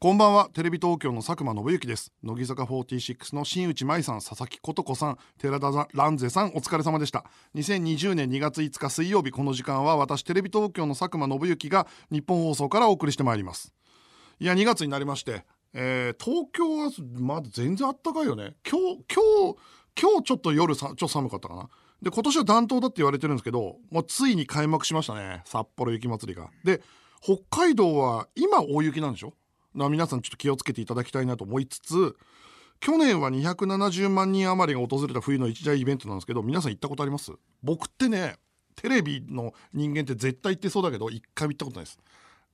こんばんは。テレビ東京の佐久間信之です。乃木坂46の新内舞さん佐々木琴子さん寺田蘭世さんお疲れ様でした。2020年2月5日水曜日この時間は私テレビ東京の佐久間信之が日本放送からお送りしてまいります。いや2月になりましてえー、東京はまだ全然あったかいよね。今日今日今日ちょっと夜さちょっと寒かったかな。で今年は暖冬だって言われてるんですけどもうついに開幕しましたね。札幌雪まつりが。で北海道は今大雪なんでしょ？皆さんちょっと気をつけていただきたいなと思いつつ去年は270万人余りが訪れた冬の一大イベントなんですけど皆さん行ったことあります？僕ってねテレビの人間って絶対行ってそうだけど一回も行ったことないです。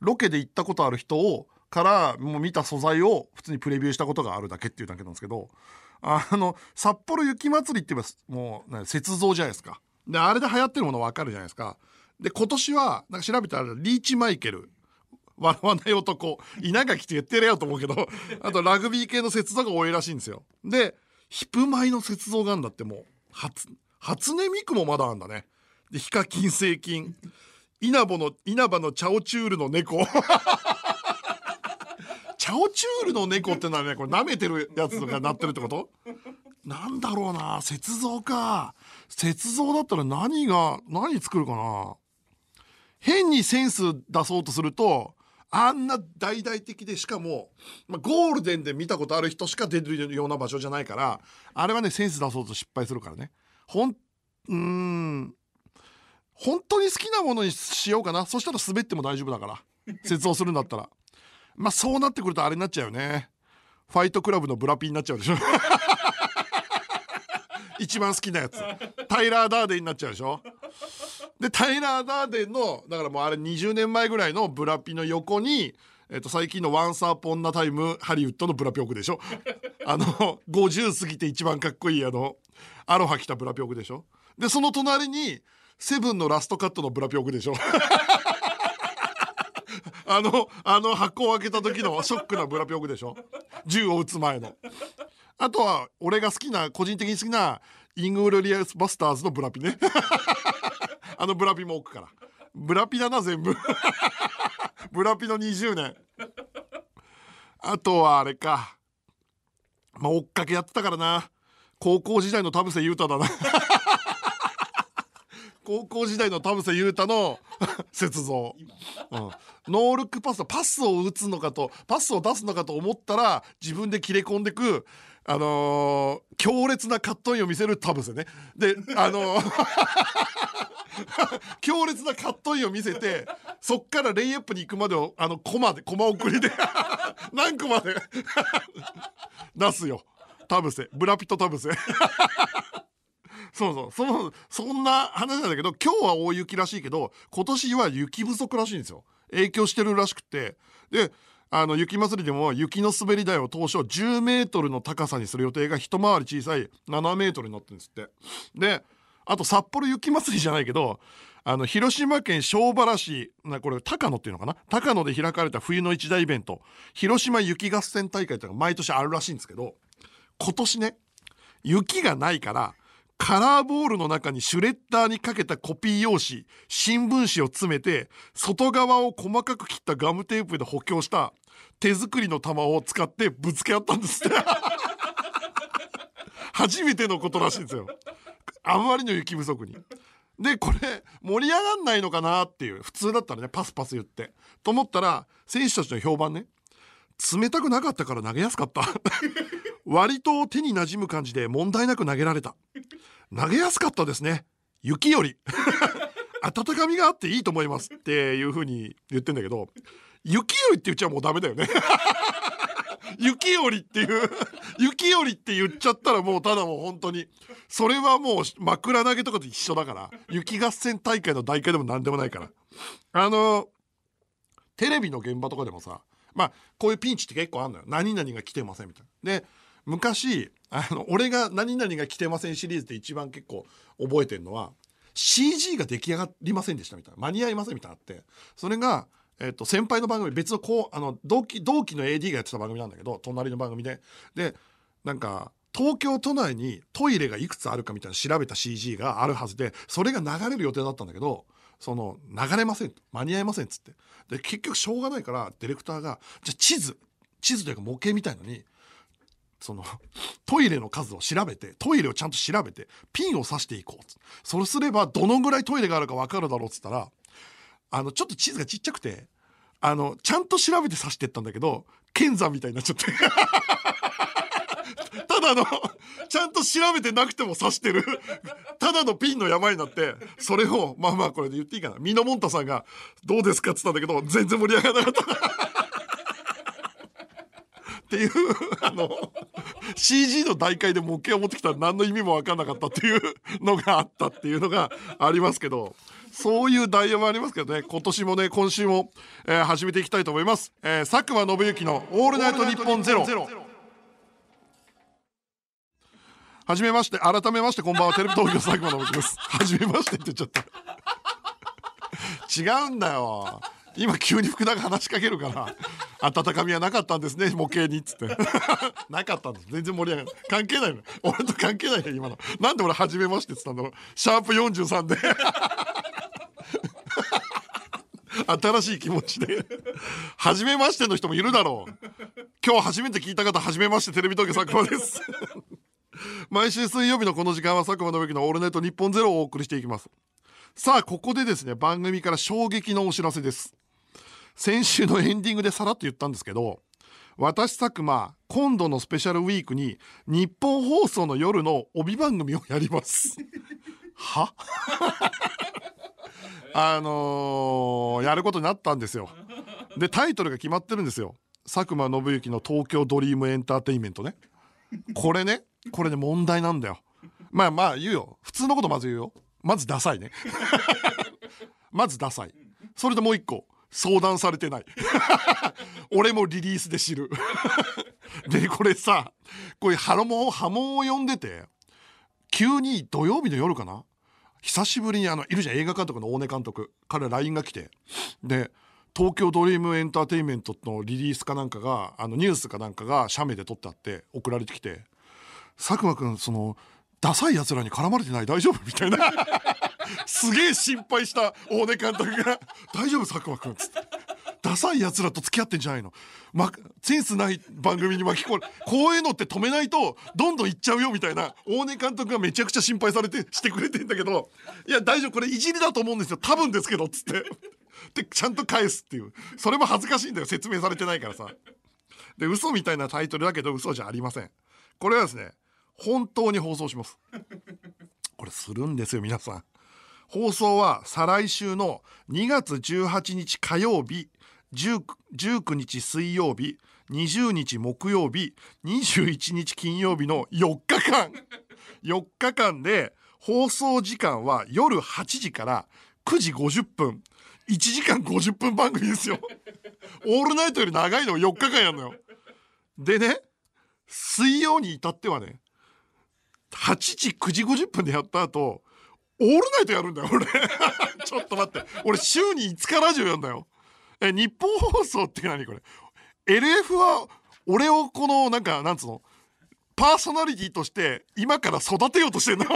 ロケで行ったことある人をからもう見た素材を普通にプレビューしたことがあるだけっていうだけなんですけどあの札幌雪まつりって言えばもう雪像じゃないですか。であれで流行ってるもの分かるじゃないですか。で今年はなんか調べたらリーチマイケル。笑わない男稲垣って言ってるよと思うけど あとラグビー系の雪像が多いらしいんですよ。でヒプマイの雪像があるんだってもう初初音ミクもまだあるんだね。でヒカキンセイキン。稲葉の稲葉のチャオチュールの猫。チャオチュールの猫ってのはねこれ舐めてるやつが鳴ってるってこと？なんだろうな雪像か。雪像だったら何が何作るかな。変にセンス出そうとするとあんな大々的でしかも、まあ、ゴールデンで見たことある人しか出るような場所じゃないからあれはねセンス出そうと失敗するからね。ほんうん。本当に好きなものにしようかな。そしたら滑っても大丈夫だから。雪像するんだったら。まあそうなってくるとあれになっちゃうよね。ファイトクラブのブラピになっちゃうでしょ。一番好きなやつ。タイラー・ダーデンになっちゃうでしょ。でタイラー・ダーデンのだからもうあれ20年前ぐらいのブラピの横にえっと、最近の「ワンサーポンナタイムハリウッド」のブラピョクでしょ？あの50過ぎて一番かっこいいあのアロハ着たブラピョクでしょ？でその隣にセブンのラストカットのブラピョクでしょ？あの、あの箱を開けた時のショックなブラピョクでしょ？銃を撃つ前の。あとは、俺が好きな、個人的に好きな、イングルリアスバスターズのブラピね。あのブラピも置くから。ブラピだな、全部。ブラピの20年。あとはあれか。まあ、追っかけやってたからな。高校時代の田臥勇太だな。高校時代の田臥勇太の 雪像、うん、ノールックパスパスを打つのかとパスを出すのかと思ったら自分で切れ込んでくあのー、強烈なカットインを見せる田臥ね。で あのー 強烈なカットインを見せてそっからレイアップに行くまでをあのコマでコマ送りで 何個まで出すよ。田臥ブラピット田臥そうそう。そのそんな話なんだけど今日は大雪らしいけど今年は雪不足らしいんですよ。影響してるらしくて。であの雪祭りでも雪の滑り台を当初10メートルの高さにする予定が一回り小さい7メートルになってるんですって。であと札幌雪祭りじゃないけどあの広島県庄原市なこれ高野っていうのかな？高野で開かれた冬の一大イベント。広島雪合戦大会っていうのが毎年あるらしいんですけど今年ね雪がないからカラーボールの中にシュレッダーにかけたコピー用紙新聞紙を詰めて外側を細かく切ったガムテープで補強した手作りの玉を使ってぶつけ合ったんです。っ て初めてのことらしいんですよ。あんまりの雪不足に。でこれ盛り上がんないのかなっていう普通だったらねパスパス言って。と思ったら選手たちの評判ね。冷たくなかったから投げやすかった。割と手に馴染む感じで問題なく投げられた。投げやすかったですね。雪より。温かみがあっていいと思いますっていう風に言ってんだけど雪よりって言っちゃもうダメだよね。雪よりっていう雪よりって言っちゃったらもうただもう本当に。それはもう枕投げとかと一緒だから。雪合戦大会の大会でも何でもないから。あのテレビの現場とかでもさまあこういうピンチって結構あるのよ。何々が来てませんみたいな。で昔あの俺が何々が来てませんシリーズで一番結構覚えてるのは CG が出来上がりませんでしたみたいな。間に合いませんみたいなって。それがえっと、先輩の番組別のこうあの同期同期の AD がやってた番組なんだけど隣の番組で。でなんか東京都内にトイレがいくつあるかみたいな調べた CG があるはずでそれが流れる予定だったんだけどその流れません間に合いませんっつって。で結局しょうがないからディレクターがじゃあ地図地図というか模型みたいのにそのトイレの数を調べてトイレをちゃんと調べてピンを刺していこうそうすればどのぐらいトイレがあるか分かるだろうっつったらあのちょっと地図がちっちゃくてあのちゃんと調べて刺してったんだけど剣山みたいになっちゃって。ただのちゃんと調べてなくても刺してる。ただのピンの山になってそれをまあまあこれで言っていいかな。ミノモンタさんが「どうですか?」っつったんだけど全然盛り上がらなかった。っていうあの CG の大会で模型を持ってきたら何の意味も分かんなかったっていうのがあったっていうのがありますけど。そういうダイヤもありますけどね。今年もね今週も、えー、始めていきたいと思います、えー、佐久間信之の「オールナイトニッポンゼロ。はじめまして改めましてこんばんは。テレビ東京佐久間信之です。はじめましてって言っちゃった。違うんだよ。今急に福田が話しかけるから温かみはなかったんですね模型にっつって。なかったんです。全然盛り上がる関係ないの。俺と関係ないよ今の。なんで俺初めましてっつったんだろう。シャープ43で。新しい気持ちで。初めましての人もいるだろう。今日初めて聞いた方初めましてテレビ東京佐久間です。毎週水曜日のこの時間は佐久間信之のオールナイト日本ゼロをお送りしていきます。さあここでですね番組から衝撃のお知らせです。先週のエンディングでさらっと言ったんですけど私佐久間今度のスペシャルウィークに日本放送の夜の帯番組をやります。は？あのー、やることになったんですよ。でタイトルが決まってるんですよ。佐久間信之の東京ドリームエンターテインメントね。これねこれね問題なんだよ。まあまあ言うよ。普通のことまず言うよ。まずダサいね。まずダサい。それでもう一個。相談されてない。俺もリリースで知る。でこれさこれ波紋波紋を呼んでて急に土曜日の夜かな久しぶりにあのいるじゃん映画監督の大根監督。から LINE が来て。で東京ドリームエンターテインメントのリリースかなんかがあのニュースかなんかが写メで撮ってあって送られてきて。佐久間君そのダサい奴らに絡まれてない？大丈夫？みたいな。すげえ心配した大根監督が「大丈夫？佐久間君」っつって「ダサい奴らと付き合ってんじゃないの、ま、センスない番組に巻き込むこういうのって止めないとどんどんいっちゃうよ」みたいな大根監督がめちゃくちゃ心配されてしてくれてんだけど「いや大丈夫これいじりだと思うんですよ。多分ですけど」っつって。でちゃんと返すっていう。それも恥ずかしいんだよ。説明されてないからさ。で嘘みたいなタイトルだけど嘘じゃありません。これはですね本当に放送します。これするんですよ皆さん。放送は再来週の2月18日火曜日19 19日水曜日20日木曜日21日金曜日の4日間。4日間で放送時間は夜8時から9時50分。1時間50分番組ですよ。オールナイトより長いの4日間やるのよ。でね水曜に至ってはね8時9時50分でやった後オールナイトやるんだよ俺。ちょっと待って。俺週に5日ラジオやんだよ。え日本放送って何これ？LF は俺をこのなんかなんつうの？パーソナリティとして今から育てようとしてんだ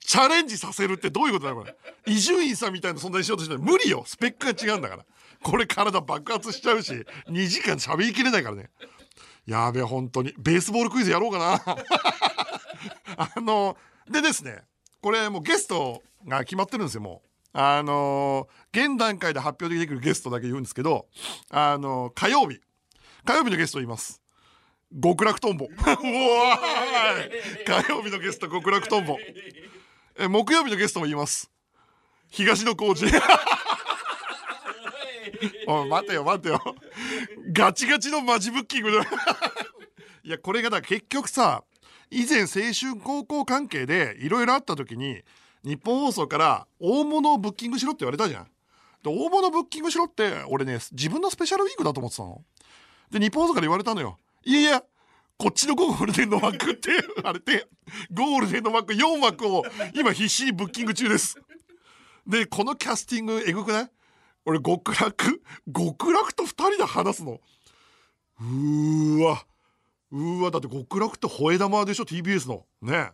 チャレンジさせるってどういうことだこれ？伊集院さんみたいな存在にしようとして無理よ。スペックが違うんだから。これ体爆発しちゃうし2時間喋りきれないからね。やべえ本当に。ベースボールクイズやろうかな。あのでですねこれもうゲストが決まってるんですよもう。あの現段階で発表できるゲストだけ言うんですけどあの火曜日。火曜日のゲスト言います。極楽とんぼ。火曜日のゲスト極楽とんぼ。え木曜日のゲストも言います。東野幸治おい。待てよ待てよ。ガチガチのマジブッキングだいやこれがだ結局さ以前青春高校関係でいろいろあった時に日本放送から大物をブッキングしろって言われたじゃん。で大物ブッキングしろって俺ね自分のスペシャルウィークだと思ってたの。で日本放送から言われたのよ。いやいやこっちのゴールデンの枠って 言われてゴールデンの枠4枠を今必死にブッキング中です。でこのキャスティングえぐくない？俺極楽？極楽と2人で話すのうーわうわだって極楽って吠え玉でしょ？TBS のね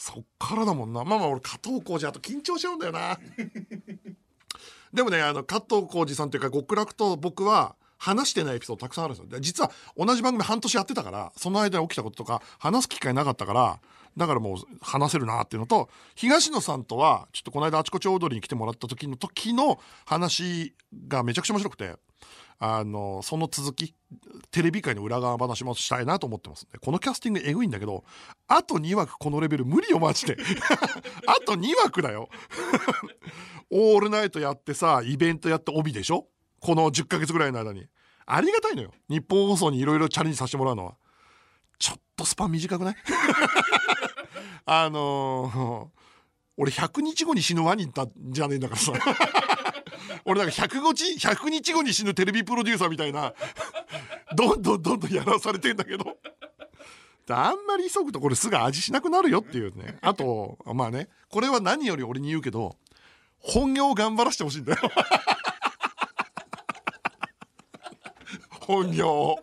そっからだもんな。まあまあ俺加藤浩次あと緊張しちゃうんだよな。でもねあの加藤浩次さんというか極楽と僕は話してないエピソードたくさんあるんですよ。実は同じ番組半年やってたからその間に起きたこととか話す機会なかったからだからもう話せるなっていうのと東野さんとはちょっとこの間あちこちオードリーに来てもらった時の時の話がめちゃくちゃ面白くてあのその続きテレビ界の裏側話もしたいなと思ってますこのキャスティングえぐいんだけどあと2枠このレベル無理よマジで。あと2枠だよ。オールナイトやってさイベントやって帯でしょ？この10ヶ月ぐらいの間に。ありがたいのよ。日本放送にいろいろチャレンジさせてもらうのは。ちょっとスパン短くない？あのー、俺100日後に死ぬワニだじゃねえんだからさ。俺なんか100日 ,100 日後に死ぬテレビプロデューサーみたいなどんどんどんどんやらされてんだけど。あんまり急ぐとこれすぐ味しなくなるよっていうね。あとまあねこれは何より俺に言うけど本業を頑張らせてほしいんだよ。本業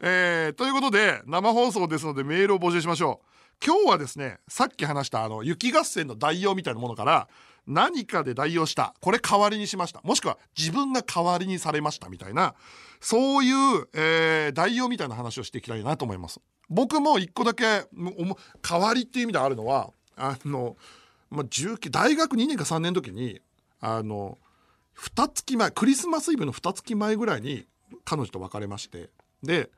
えー、ということで生放送ですのでメールを募集しましょう。今日はですねさっき話したあの雪合戦の代用みたいなものから何かで代用した。これ代わりにしました。もしくは自分が代わりにされましたみたいな。そういう、えー、代用みたいな話をしていきたいなと思います。僕も一個だけ代わりっていう意味であるのはあの、まあ、大学2年か3年の時にあの2月前クリスマスイブの2月前ぐらいに彼女と別れまして。で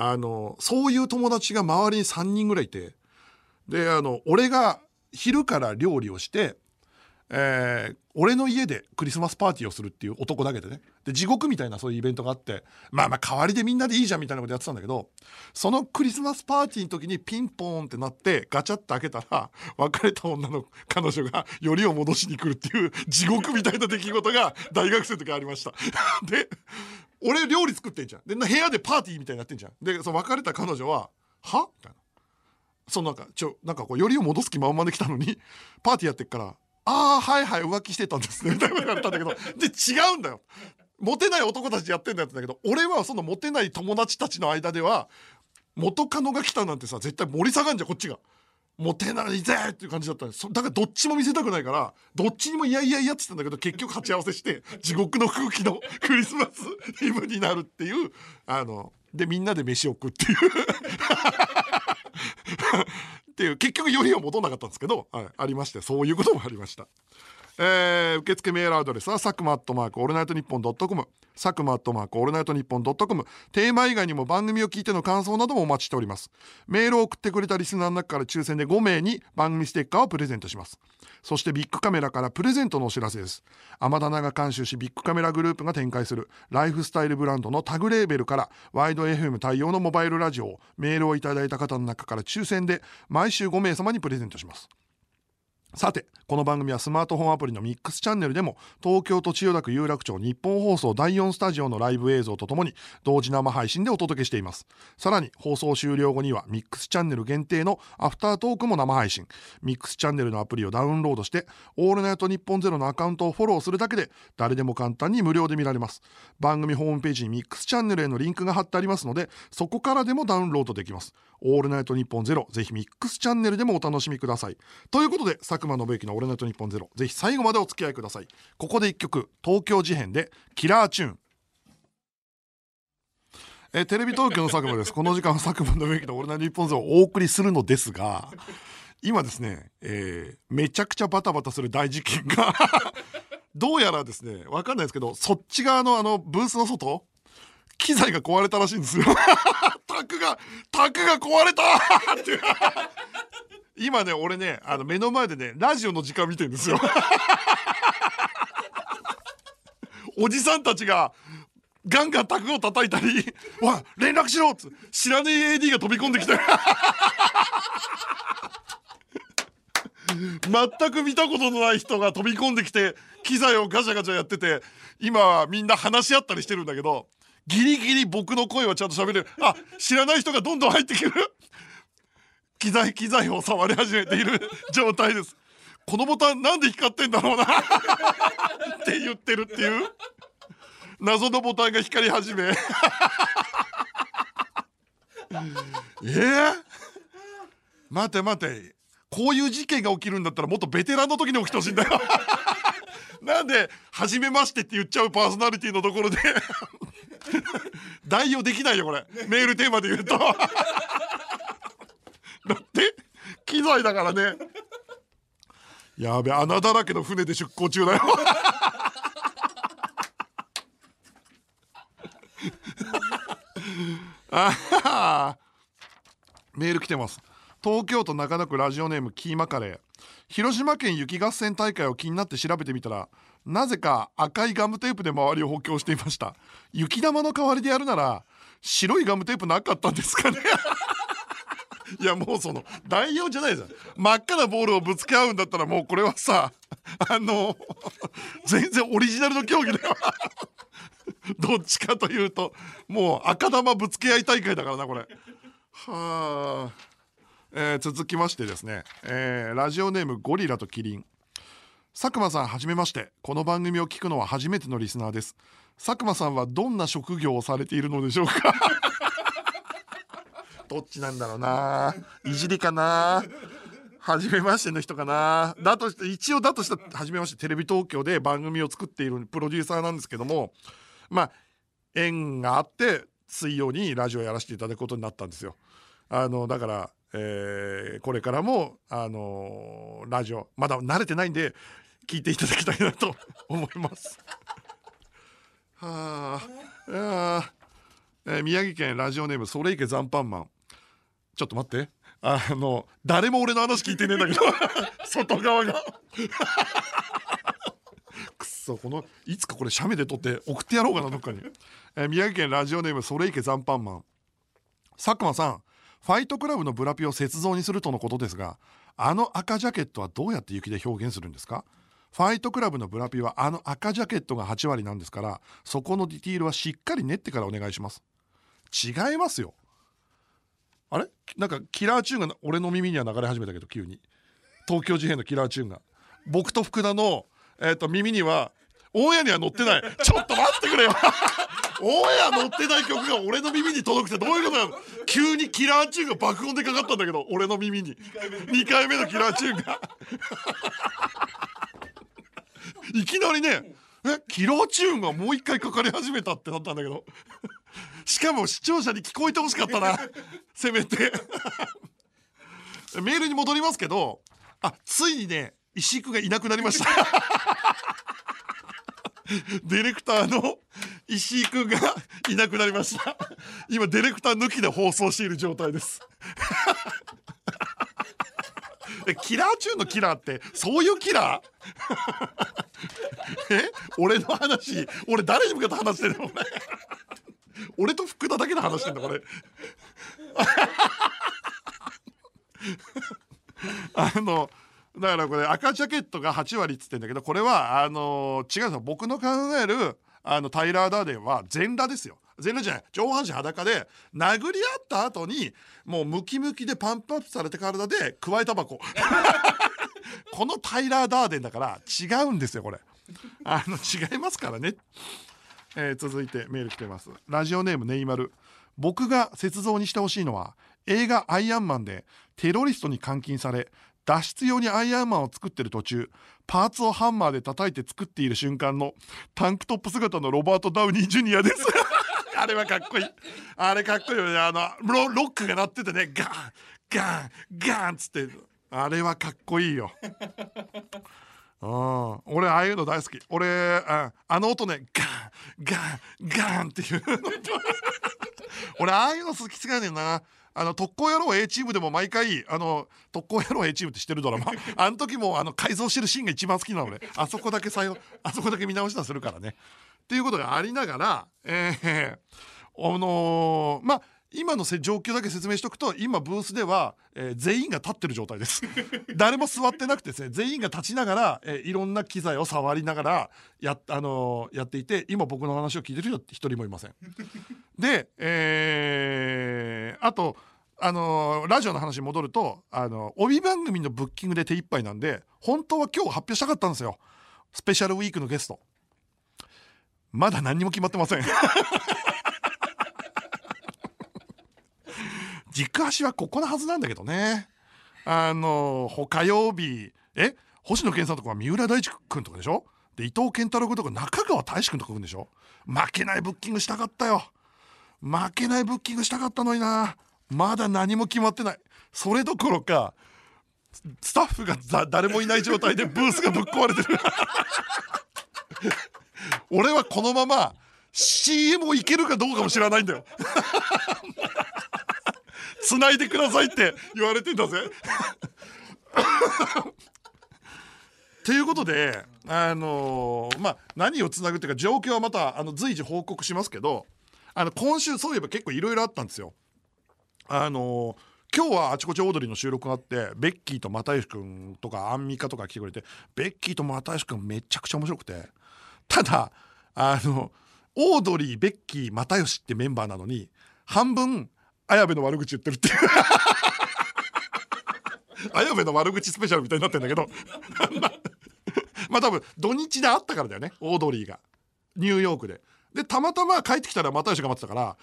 あのそういう友達が周りに3人ぐらいいて。であの俺が昼から料理をしてえー、俺の家でクリスマスパーティーをするっていう男だけでねで地獄みたいなそういうイベントがあってまあまあ代わりでみんなでいいじゃんみたいなことやってたんだけどそのクリスマスパーティーの時にピンポーンってなってガチャッと開けたら別れた女の彼女がよりを戻しに来るっていう地獄みたいな出来事が大学生の時ありました で俺料理作ってんじゃんで部屋でパーティーみたいになってんじゃんでその別れた彼女は「は?」みたいな。そのなんかちょなんかこうよりを戻す気満々で来たのにパーティーやってっからああはいはい浮気してたんですね。みたいな言われたんだけど。で違うんだよ。モテない男たちやってんだやつだけど俺はそのモテない友達たちの間では元カノが来たなんてさ絶対盛り下がんじゃんこっちが。モテないぜっていう感じだったんです。だからどっちも見せたくないからどっちにもいやいやいやって言ったんだけど結局鉢合わせして地獄の空気の クリスマスイブになるっていうあのでみんなで飯を食うっていう。っていう結局よりは戻んなかったんですけど、はい、ありましてそういうこともありました。えー、受付メールアドレスは佐久間アットマークオールナイトニッポンドットコム。佐久間アットマークオールナイトニッポンドットコム。テーマ以外にも番組を聞いての感想などもお待ちしております。メールを送ってくれたリスナーの中から抽選で5名に番組ステッカーをプレゼントします。そしてビックカメラからプレゼントのお知らせです。 amadana が監修しビックカメラグループが展開する。ライフスタイルブランドのタグレーベルからワイド FM 対応のモバイルラジオをメールをいただいた方の中から抽選で毎週5名様にプレゼントします。さてこの番組はスマートフォンアプリのミックスチャンネルでも東京都千代田区有楽町日本放送第4スタジオのライブ映像とともに同時生配信でお届けしています。さらに放送終了後にはミックスチャンネル限定のアフタートークも生配信。ミックスチャンネルのアプリをダウンロードしてオールナイトニッポンゼロのアカウントをフォローするだけで誰でも簡単に無料で見られます。番組ホームページにミックスチャンネルへのリンクが貼ってありますのでそこからでもダウンロードできます。オールナイトニッポンゼロぜひミックスチャンネルでもお楽しみください。ということで佐久間信之のオールナイトニッポンゼロぜひ最後までお付き合いください。ここで一曲東京事変でキラーチューン。えテレビ東京の佐久間です。この時間は佐久間信之のオールナイトニッポンゼロをお送りするのですが今ですね、えー、めちゃくちゃバタバタする大事件がどうやらですねわかんないですけどそっち側のあのブースの外機材が壊れたらしいんですよ。タクがタクが壊れた。って今ね俺ねあの目の前でねラジオの時間見てるんですよ。おじさんたちがガンガンタクを叩いたり「わ連絡しろ!」っつ知らねえ AD が飛び込んできて全く見たことのない人が飛び込んできて機材をガチャガチャやってて今みんな話し合ったりしてるんだけどギリギリ僕の声はちゃんと喋れる。あ知らない人がどんどん入ってくる。機材機材を触り始めている 状態です。このボタンなんで光ってんだろうな。って言ってるっていう。謎のボタンが光り始め。えー、待て待て。こういう事件が起きるんだったらもっとベテランの時に起きてほしいんだよ。なんで「初めまして」って言っちゃうパーソナリティのところで。代用できないよこれ。メールテーマで言うと。だって機材だからね。やべ穴だらけの船で出港中だよ。あメール来てます。東京都中野区ラジオネームキーマカレー。広島県雪合戦大会を気になって調べてみたらなぜか赤いガムテープで周りを補強していました。雪玉の代わりでやるなら白いガムテープなかったんですかね。いやもうその代用じゃないです。よ真っ赤なボールをぶつけ合うんだったらもうこれはさあの全然オリジナルの競技だよどっちかというともう赤玉ぶつけ合い大会だからなこれ。はあ、えー、続きましてですね、えー、ラジオネームゴリラとキリン。佐久間さんはじめまして。この番組を聞くのは初めてのリスナーです。佐久間さんはどんな職業をされているのでしょうか？どっちなんだろうな。いじりかな。初めましての人かな。だとして一応だとしたら初めましてテレビ東京で番組を作っているプロデューサーなんですけどもまあ縁があって水曜にラジオやらせていただくことになったんですよ。あのだから、えー、これからもあのラジオまだ慣れてないんで聞いていただきたいなと 思います。はあ、えー、宮城県ラジオネームそれいけ残飯マン。ちょっと待って。あの誰も俺の話聞いてねえんだけど。外側が。くっそこのいつかこれ写メで撮って送ってやろうかなどっかに、えー、宮城県ラジオネームそれいけ残飯マン。佐久間さんファイトクラブのブラピを雪像にするとのことですがあの赤ジャケットはどうやって雪で表現するんですか？ファイトクラブのブラピはあの赤ジャケットが8割なんですからそこのディティールはしっかり練ってからお願いします。違いますよ。あれ？なんかキラーチューンが俺の耳には流れ始めたけど急に。東京事変のキラーチューンが。僕と福田の、えーと、耳にはオンエアには載ってない。ちょっと待ってくれよ。オンエア載ってない曲が俺の耳に届くってどういうことなの？急にキラーチューンが爆音でかかったんだけど俺の耳に。2回目のキラーチューンが。いきなりねえキラーチューンがもう一回かかり始めたってなったんだけど。しかも視聴者に聞こえてほしかったな。せめて。メールに戻りますけどあついにね石井君がいなくなりました。ディレクターの石井君がいなくなりました。今ディレクター抜きで放送している状態ですキラー中のキラーってそういうキラー？え？俺の話俺誰に向かって話してるの？俺と福田だけで話してんだこれ。あのだからこれ赤ジャケットが8割っつってんだけどこれはあの違うんですよ。僕の考えるあのタイラー・ダーデンは全裸ですよ。全裸じゃない。上半身裸で殴り合った後にもうムキムキでパンプアップされて体で加えたばこ。このタイラー・ダーデンだから違うんですよこれ。あの違いますからね。えー、続いてメール来てます。ラジオネームネイマル。僕が雪像にしてほしいのは映画「アイアンマン」でテロリストに監禁され脱出用にアイアンマンを作ってる途中パーツをハンマーで叩いて作っている瞬間のタンクトップ姿のロバート・ダウニー・ジュニアです。あれはかっこいい。あれかっこいいよね。あのロロックが鳴っててねガンガンガンっつって。あれはかっこいいよ。うん。俺ああいうの大好き。俺ああの音ねガンガンガンっていう 俺ああいうの好き違うねんな。あの特攻野郎 A チームでも毎回あの特攻野郎 A チームって知ってるドラマ？あの時もあの改造してるシーンが一番好きなのであそこだけ採用あそこだけ見直したりするからね。っていうことがありながらえー、あのー、まあ今の状況だけ説明しておくと今ブースでは、えー、全員が立ってる状態です。誰も座ってなくてですね全員が立ちながら、えー、いろんな機材を触りながらや,、あのー、やっていて今僕の話を聞いてる人って一人もいません。で、えー、あとあのラジオの話に戻るとあの帯番組のブッキングで手一杯なんで本当は今日発表したかったんですよ。スペシャルウィークのゲスト。まだ何にも決まってません 軸足はここのはずなんだけどね。あの火曜日え星野源さんとかは三浦大知君とかでしょ？で伊藤健太郎君とか中川大志君とか来るんでしょ？負けないブッキングしたかったよ。負けないブッキングしたかったのにな。まだ何も決まってない。それどころかスタッフが誰もいない状態でブースがぶっ壊れてる。俺はこのまま CM をいけるかどうかも知らないんだよ。繋いでくださいって言われてんだぜ ということであのー、まあ何をつなぐっていうか状況はまたあの随時報告しますけどあの今週そういえば結構いろいろあったんですよ。あのー今日はあちこちオードリーの収録があってベッキーと又吉君とかアンミカとか来てくれてベッキーと又吉君めちゃくちゃ面白くてただあのオードリーベッキー又吉ってメンバーなのに半分綾部の悪口言ってるっていう。綾部の悪口スペシャルみたいになってんだけど。まあ多分土日で会ったからだよね。オードリーが。ニューヨークで。でたまたま帰ってきたら又吉が待ってたから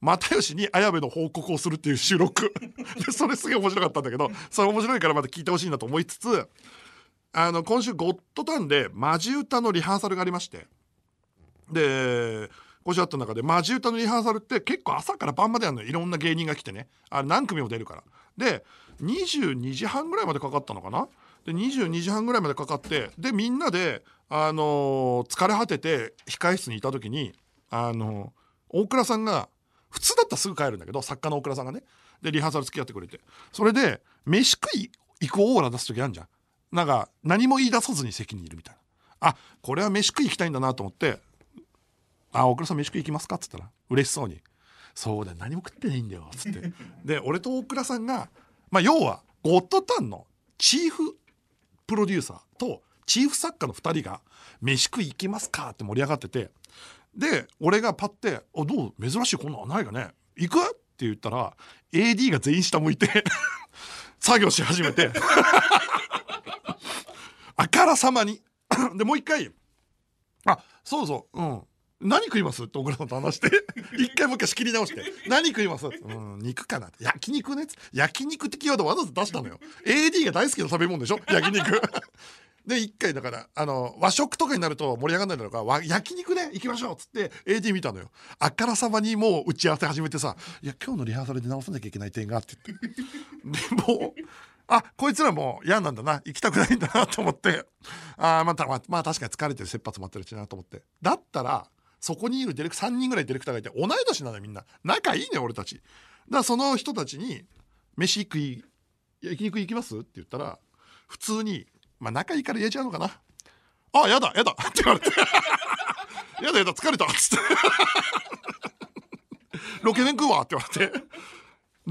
又吉に綾部の報告をするっていう収録。でそれすげえ面白かったんだけどそれ面白いからまた聞いてほしいなと思いつつあの今週ゴッドタンでマジ歌のリハーサルがありまして。で今週あった中でマジ歌のリハーサルって結構朝から晩までやるのいろんな芸人が来てね。あ何組も出るから。で22時半ぐらいまでかかったのかな？で22時半ぐらいまでかかってでみんなで、あのー、疲れ果てて控室にいた時に、あのー、大倉さんが普通だったらすぐ帰るんだけど作家の大倉さんがね。でリハーサル付き合ってくれて。それで飯食い行くオーラ出す時あるじゃん。なんか何も言い出さずに席にいるみたいな。あこれは飯食い行きたいんだなと思って「あ大倉さん飯食い行きますか?」っつったら嬉しそうに「そうだよ何も食ってないんだよ」っつって。で俺と大倉さんがまあ要はゴッドタンのチーフプロデューサーとチーフ作家の2人が「飯食い行きますか?」って盛り上がってて。で俺がパッて「あどう珍しいこんなのないかね。行く?」って言ったら AD が全員下向いて 作業し始めて。あからさまに。でもう一回「あそうそううん何食います？って小倉さんと話して 一回もう一回仕切り直して何食います？うん肉かな。焼肉ね焼肉ってキーワードわざわざ出したのよ。AD が大好きな食べ物でしょ？焼肉。で一回だからあの和食とかになると盛り上がらないだろうから焼肉ね行きましょうっつって AD 見たのよ。あからさまにもう打ち合わせ始めてさ「いや今日のリハーサルで直さなきゃいけない点が」って言って。でもあこいつらも嫌なんだな。行きたくないんだなと思って。あまたまあ、まあ確かに疲れてる。切羽詰まってるしなと思って。だったらそこにいるディレク3人ぐらいディレクターがいて同い年なのよみんな。仲いいね俺たち。だからその人たちに「飯食い焼肉行きます?」って言ったら普通にまあ仲いいから言えちゃうのかな「あやだやだ」って言われて「やだやだ疲れた」っつって「ロケ弁食うわ」って言わ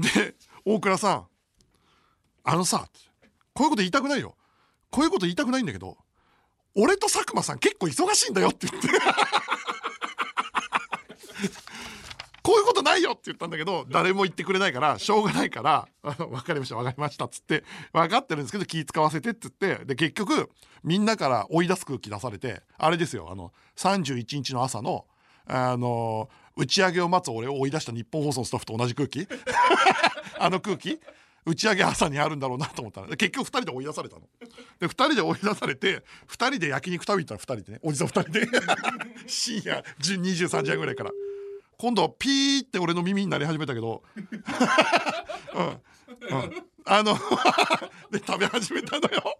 れて。で大倉さんあのさこういうこと言いたくないよ。こういうこと言いたくないんだけど俺と佐久間さん結構忙しいんだよって言って。こういうことないよって言ったんだけど誰も言ってくれないからしょうがないから「分かりました分かりました」っつって分かってるんですけど気使わせてっつってで結局みんなから追い出す空気出されてあれですよあの31日の朝のあの打ち上げを待つ俺を追い出した日本放送スタッフと同じ空気？あの空気？打ち上げ朝にあるんだろうなと思ったら結局2人で追い出されたの。で2人で追い出されて2人で焼肉食べに行ったら2人でね。おじさん2人で。深夜23時半ぐらいから。今度ピーって俺の耳になり始めたけど。うん。うん。あの で食べ始めたのよ。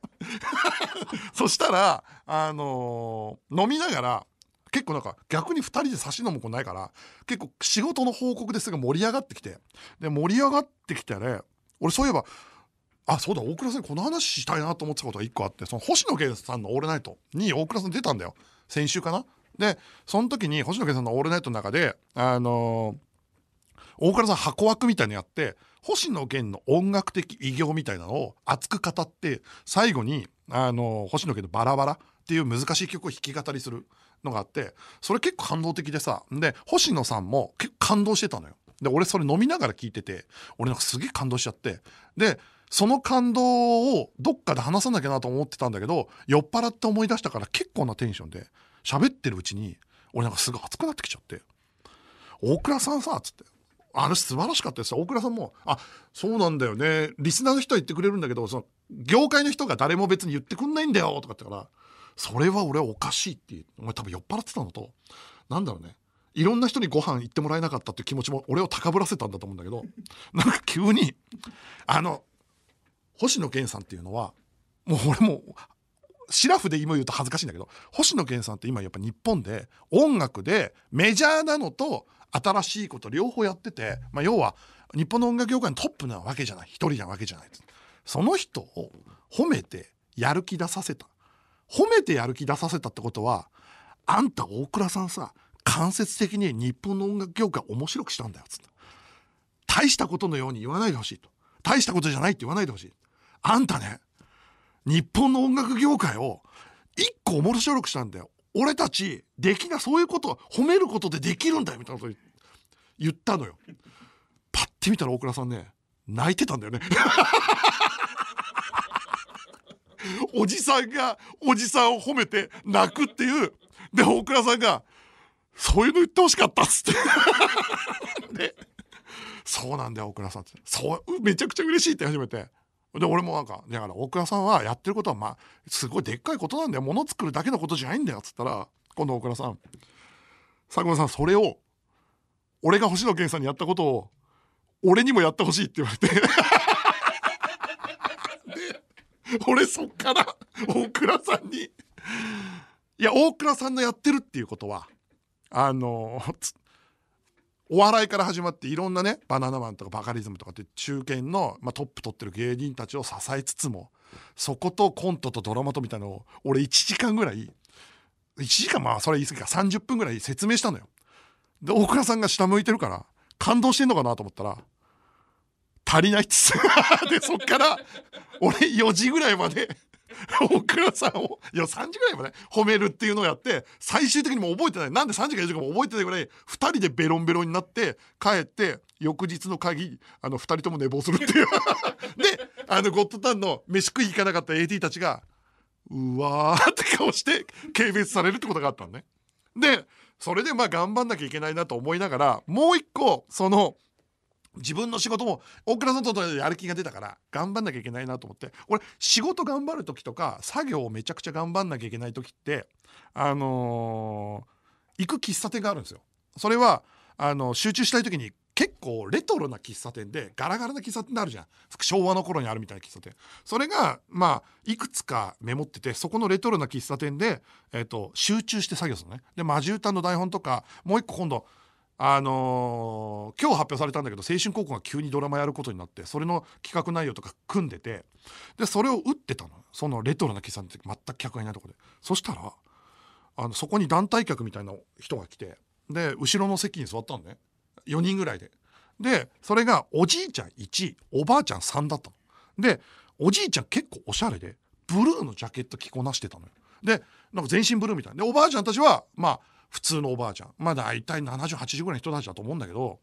そしたらあのー、飲みながら結構なんか逆に2人で差し飲む子ないから結構仕事の報告ですが盛り上がってきて。で盛り上がってきてね俺そういえばあそうだ大倉さんにこの話したいなと思ってたことが1個あってその星野源さんの「オールナイト」に大倉さん出たんだよ。先週かな？でその時に星野源さんの「オールナイト」の中であのー、大倉さん箱枠みたいにやって星野源の音楽的偉業みたいなのを熱く語って最後に、あのー、星野源の「バラバラ」っていう難しい曲を弾き語りするのがあってそれ結構感動的でさで星野さんも結構感動してたのよ。で俺それ飲みながら聞いてて俺なんかすげえ感動しちゃってでその感動をどっかで話さなきゃなと思ってたんだけど酔っ払って思い出したから結構なテンションで喋ってるうちに俺なんかすぐ熱くなってきちゃって「大倉さんさ」っつって「あれ素晴らしかったです大倉さんも「あそうなんだよね。リスナーの人は言ってくれるんだけどその業界の人が誰も別に言ってくんないんだよ」とかってから「それは俺はおかしいってお前多分酔っ払ってたのと。なんだろうね。いろんな人にご飯行ってもらえなかったっていう気持ちも俺を高ぶらせたんだと思うんだけど。なんか急にあの星野源さんっていうのはもう俺もシラフで今言うと恥ずかしいんだけど星野源さんって今やっぱ日本で音楽でメジャーなのと新しいこと両方やってて、まあ、要は日本の音楽業界のトップなわけじゃない。一人なわけじゃないその人を褒めてやる気出させた。褒めてやる気出させたってことはあんた大倉さんさ間接的に日本の音楽業界面白くしたんだよつって大したことのように言わないでほしいと。大したことじゃないって言わないでほしい。あんたね日本の音楽業界を一個面白くしたんだよ。俺たちできなそういうこと褒めることでできるんだよみたいなこと言ったのよ。パッて見たら大倉さんね泣いてたんだよね。おじさんがおじさんを褒めて泣くっていう。で大倉さんが「そういうの言ってほしかった」っつって。で「そうなんだよ大倉さん」って。そうめちゃくちゃ嬉しいって初めて。で俺もなんかだから大倉さんはやってることはまあすごいでっかいことなんだよ。物作るだけのことじゃないんだよっつったら今度大倉さん。佐久間さんそれを俺が星野源さんにやったことを俺にもやってほしいって言われて。俺そっから大倉さんに。いや大倉さんのやってるっていうことはあのお笑いから始まっていろんなねバナナマンとかバカリズムとかって中堅の、まあ、トップ取ってる芸人たちを支えつつもそことコントとドラマとみたいなのを俺1時間ぐらい1時間まあそれ言い過ぎか30分ぐらい説明したのよ。で大倉さんが下向いてるから感動してんのかなと思ったら足りないっつって でそっから俺4時ぐらいまで 大倉さんをいや3時ぐらいまで褒めるっていうのをやって最終的にも覚えてないなんで3時か4時かも覚えてないぐらい2人でベロンベロンになって帰って翌日の鍵あの2人とも寝坊するっていう であのゴッドタンの飯食い行かなかった AT たちがうわーって顔して軽蔑されるってことがあったのね。でそれでまあ頑張んなきゃいけないなと思いながらもう一個その自分の仕事も大倉さんとやる気が出たから頑張んなきゃいけないなと思って。俺仕事頑張る時とか作業をめちゃくちゃ頑張んなきゃいけない時ってあのー、行く喫茶店があるんですよ。それはあの集中したい時に結構レトロな喫茶店でガラガラな喫茶店あるじゃん。昭和の頃にあるみたいな喫茶店。それがまあいくつかメモっててそこのレトロな喫茶店で、えーと、集中して作業するのね。でマジ歌の台本とかもう一個今度あのー、今日発表されたんだけど青春高校が急にドラマやることになってそれの企画内容とか組んでてでそれを打ってたのそのレトロな喫茶店って全く客がいないとこでそしたらあのそこに団体客みたいな人が来てで後ろの席に座ったのね4人ぐらいで。でそれがおじいちゃん1おばあちゃん3だったの。でおじいちゃん結構おしゃれでブルーのジャケット着こなしてたのよ。でなんか全身ブルーみたいでおばあちゃんたちはまあ普通のおばあちゃん。まあ大体7080ぐらいの人たちだと思うんだけど。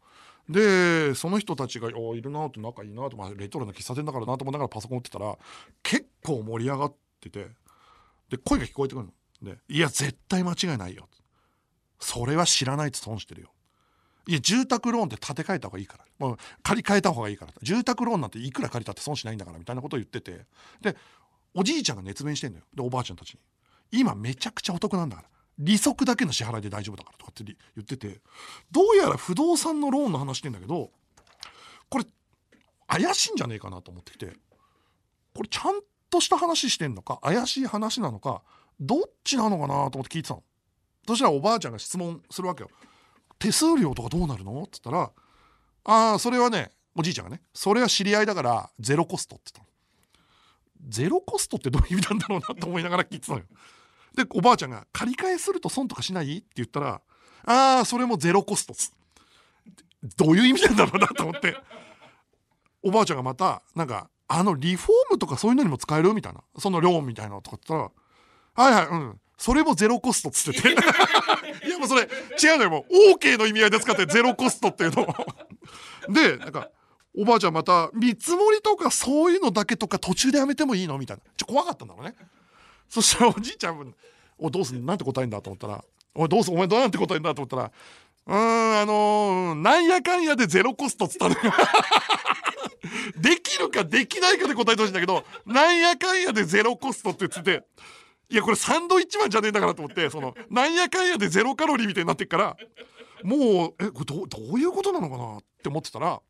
でその人たちが「おいるな」って仲いいなと、まあ、レトロな喫茶店だからなと思いながらパソコン打ってたら結構盛り上がってて。で声が聞こえてくるの。で「いや絶対間違いないよ」それは知らないと損してるよ。いや住宅ローンって建て替えた方がいいから。もう借り換えた方がいいから。住宅ローンなんていくら借りたって損しないんだからみたいなことを言ってて。でおじいちゃんが熱弁してんのよ。でおばあちゃんたちに。今めちゃくちゃお得なんだから。利息だけの支払いで大丈夫だからとかって言っててどうやら不動産のローンの話してんだけどこれ怪しいんじゃねえかなと思ってきてこれちゃんとした話してんのか怪しい話なのかどっちなのかなと思って聞いてたのそしたらおばあちゃんが質問するわけよ手数料とかどうなるの?」っつったら「ああそれはねおじいちゃんがねそれは知り合いだからゼロコスト」って言ったの。ゼロコストってどういう意味なんだろうなと思いながら聞いてたのよ。でおばあちゃんが「借り換えすると損とかしない?」って言ったら「ああそれもゼロコストっす」どういう意味なんだろうなと思って。おばあちゃんがまたなんかあのリフォームとかそういうのにも使える？みたいなそのローンみたいなのとか言ったら「はいはいうん。それもゼロコストっつってて。いやもうそれ違うのよ。もう OK の意味合いで使ってゼロコストっていうのでなんかおばあちゃんまた見積もりとかそういうのだけとか途中でやめてもいいの？みたいな。ちょ怖かったんだろうねそしたらおじいちゃんおどうすんなんて答えんだと思ったらおいどうすお前どうなんて答えんだと思ったらうーんあのー、なんやかんやでゼロコストっつったのよ。できるかできないかで答えてほしいんだけどなんやかんやでゼロコストって言ってていやこれサンドイッチマンじゃねえんだからと思ってそのなんやかんやでゼロカロリーみたいになってっからもうえこれどどういうことなのかなって思ってたら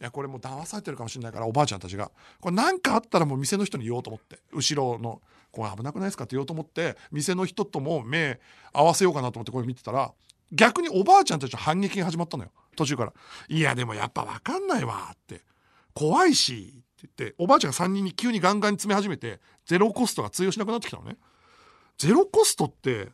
いやこれもう騙されてるかもしれないからおばあちゃんたちがこれ何かあったらもう店の人に言おうと思って後ろの「これ危なくないですか?」って言おうと思って店の人とも目合わせようかなと思ってこれ見てたら逆におばあちゃんたちの反撃が始まったのよ途中から「いやでもやっぱ分かんないわ」って「怖いし」って言っておばあちゃんが3人に急にガンガンに詰め始めてゼロコストが通用しなくなってきたのね。ゼロコストって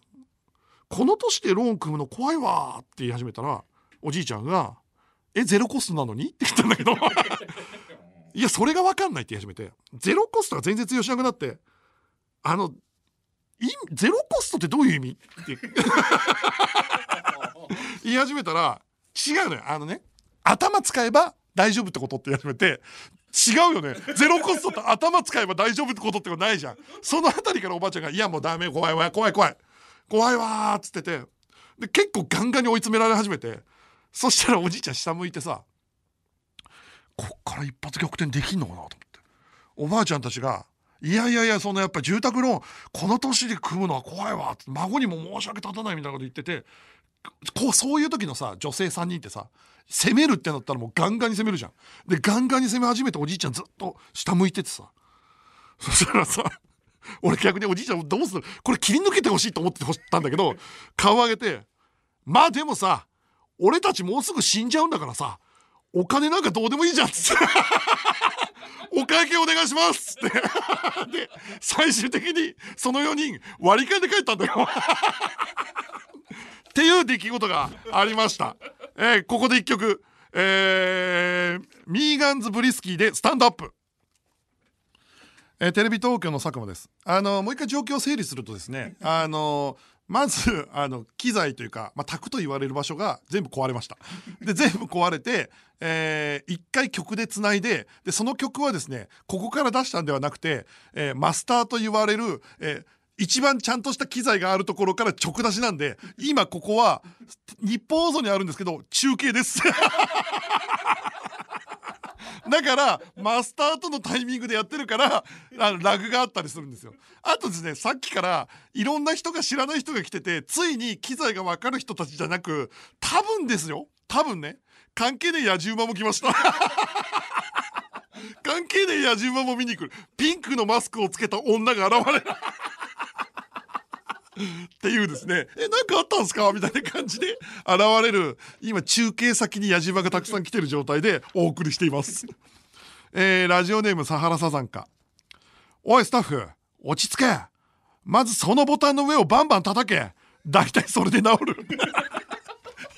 この年でローン組むの怖いわって言い始めたらおじいちゃんが「えゼロコストなのに?」って言ったんだけど いやそれが分かんないって言い始めてゼロコストが全然通用しなくなってあのいゼロコストってどういう意味？って。言い始めたら違うのよ。あのね頭使えば大丈夫ってことって言い始めて違うよね。ゼロコストって頭使えば大丈夫ってことってことないじゃん。その辺りからおばあちゃんが「いやもうダメ怖い怖い怖い怖い。怖いわ」っつってて。で結構ガンガンに追い詰められ始めて。そしたらおじいちゃん下向いてさこっから一発逆転できんのかなと思って。おばあちゃんたちが「いやいやいやそのやっぱ住宅ローンこの年で組むのは怖いわ」って孫にも申し訳立たないみたいなこと言っててこうそういう時のさ女性3人ってさ攻めるってなったらもうガンガンに攻めるじゃん。でガンガンに攻め始めておじいちゃんずっと下向いててさ。そしたらさ俺逆におじいちゃんどうする？これ切り抜けてほしいと思ってたんだけど顔上げて「まあでもさ俺たちもうすぐ死んじゃうんだからさお金なんかどうでもいいじゃん」っつって「お会計お願いします」っ てで最終的にその4人割り勘で帰ったんだよ っていう出来事がありました。えーここで一曲、えーミーガンズ・ブリスキーでスタンドアップ。えーテレビ東京の佐久間です。あのもう一回状況を整理するとですね、あのまずあの機材というか、まあ、宅と言われる場所が全部壊れました。で全部壊れて、えー一回曲でつないででその曲はですねここから出したんではなくて、えーマスターと言われる、えー一番ちゃんとした機材があるところから直出しなんで今ここは日本放送にあるんですけど中継です。だからマスターとのタイミングでやってるからあのラグがあったりするんですよ。あとですねさっきからいろんな人が知らない人が来ててついに機材が分かる人たちじゃなく多分ですよ。多分ね。関係ねえ野獣馬も来ました。関係ねえ野獣馬も見に来る。ピンクのマスクをつけた女が現れる。っていうですね「えなんかあったんすか?」みたいな感じで現れる。今中継先に矢島がたくさん来てる状態でお送りしています。えーラジオネームサハラサザンカ。おいスタッフ落ち着け。まずそのボタンの上をバンバン叩け。大体それで治る。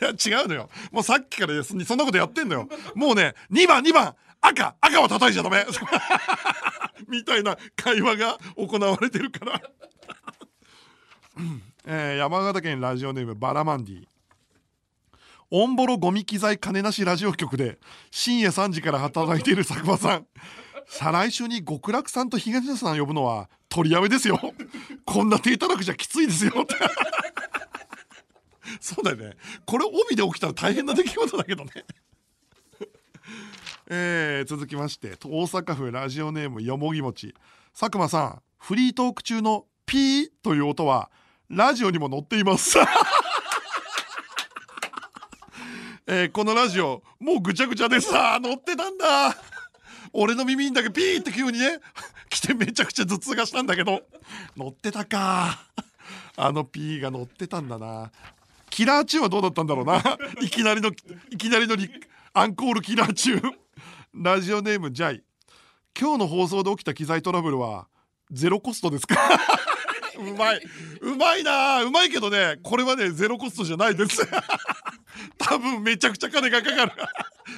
いや違うのよ。もうさっきからそそんなことやってんのよ。もうね2番2番赤赤は叩いちゃダメ。みたいな会話が行われてるから。えー山形県ラジオネームバラマンディ。オンボロゴミ機材金なしラジオ局で深夜3時から働いている佐久間さん。再来週に極楽さんと東野さん呼ぶのは取りやめですよ。こんな低たらくじゃきついですよ。そうだよね。これ帯で起きたら大変な出来事だけどね。えー続きまして大阪府ラジオネームよもぎもち。佐久間さんフリートーク中のピーという音はラジオにも載っています。えーこのラジオもうぐちゃぐちゃでさ載ってたんだ。俺の耳にだけピーって急にね来てめちゃくちゃ頭痛がしたんだけど。載ってたか。あのピーが載ってたんだな。キラーチューンはどうだったんだろうな。いきなりのいきなりのリアンコールキラーチュー。ンラジオネームジャイ。今日の放送で起きた機材トラブルはゼロコストですか。うまい。うまいなうまいけどねこれはねゼロコストじゃないです。多分めちゃくちゃ金がかかる。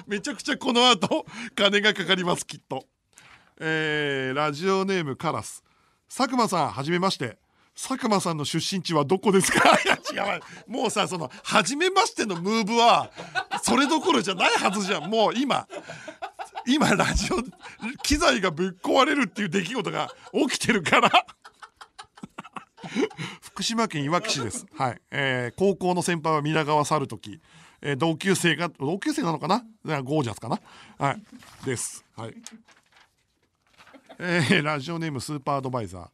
めちゃくちゃこの後金がかかりますきっと。えーラジオネームカラス。佐久間さんはじめまして佐久間さんの出身地はどこですか？いや違うもうさその「はじめまして」のムーブはそれどころじゃないはずじゃんもう今今ラジオ機材がぶっ壊れるっていう出来事が起きてるから 福島県いわき市です。はい、えー高校の先輩は皆川去る時、えー同級生が同級生なのかな？なゴージャスかな？はい、です。はい。えーラジオネームスーパーアドバイザー。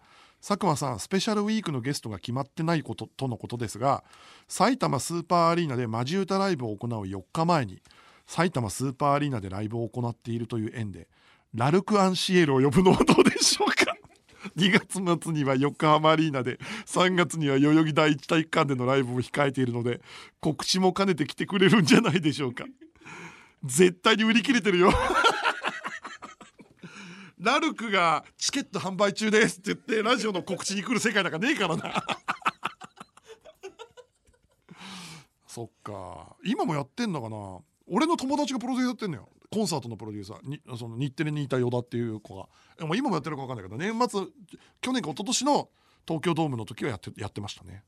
佐久間さんスペシャルウィークのゲストが決まってないこととのことですが埼玉スーパーアリーナでマジ歌ライブを行う4日前に埼玉スーパーアリーナでライブを行っているという縁でラルク・アンシエルを呼ぶのはどうでしょうか？2月末には横浜アリーナで3月には代々木第一体育館でのライブも控えているので告知も兼ねて来てくれるんじゃないでしょうか？絶対に売り切れてるよ。ラルクがチケット販売中ですって言ってラジオの告知に来る世界なんかねえからな。そっか。今もやってんのかな。俺の友達がプロデューサーやってんのよ。コンサートのプロデューサー。にその日テレにいた依田っていう子が。でも今もやってるか分かんないけど年末去年か一昨年の東京ドームの時はやってやってましたね。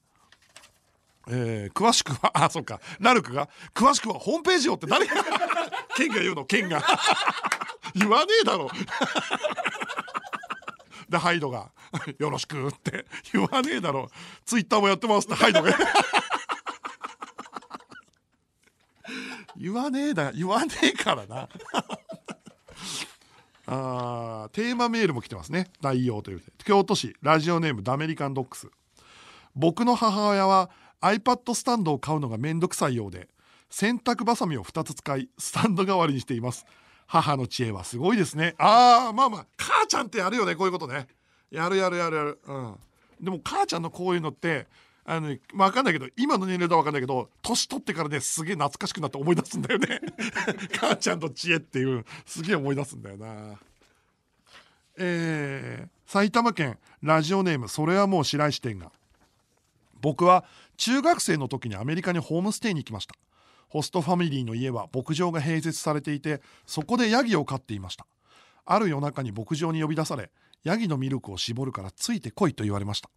えー、詳しくは あそっか。ラルクが詳しくはホームページをって誰が ケンが言うの？ケンが。言わねえだろ。でハイドが「よろしく」って言わねえだろ。ツイッターもやってますってハイドが。言わねえだ言わねえからな。あテーマメールも来てますね。内容という京都市ラジオネームダメリカンドックス。僕の母親は iPad スタンドを買うのがめんどくさいようで洗濯バサミを2つ使いスタンド代わりにしています。母の知恵はすごいですね。ああまあまあ母ちゃんってやるよねこういうことね。やるやるやるやる。うん。でも母ちゃんのこういうのってあの、ね、分かんないけど今の年齢では分かんないけど年取ってからねすげえ懐かしくなって思い出すんだよね。母ちゃんの知恵っていうすげえ思い出すんだよな。えー、埼玉県ラジオネームそれはもう白石店が。僕は中学生の時にアメリカにホームステイに行きました。ホストファミリーの家は牧場が併設されていてそこでヤギを飼っていました。ある夜中に牧場に呼び出されヤギのミルクを絞るからついてこいと言われました。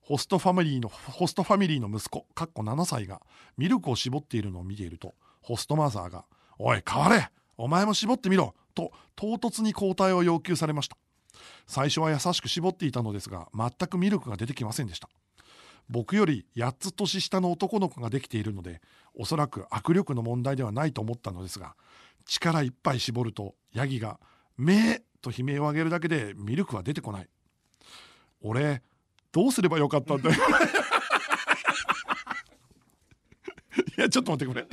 ホストファミリーのホストファミリーの息子かっこ7歳がミルクを絞っているのを見ているとホストマザーが「おい変われ!お前も絞ってみろ!」と唐突に交代を要求されました。最初は優しく絞っていたのですが全くミルクが出てきませんでした。僕より8つ年下の男の子ができているのでおそらく握力の問題ではないと思ったのですが力いっぱい絞るとヤギが「めと悲鳴を上げるだけでミルクは出てこない。俺どうすればよかったんだよ。いやちょっと待ってこれ。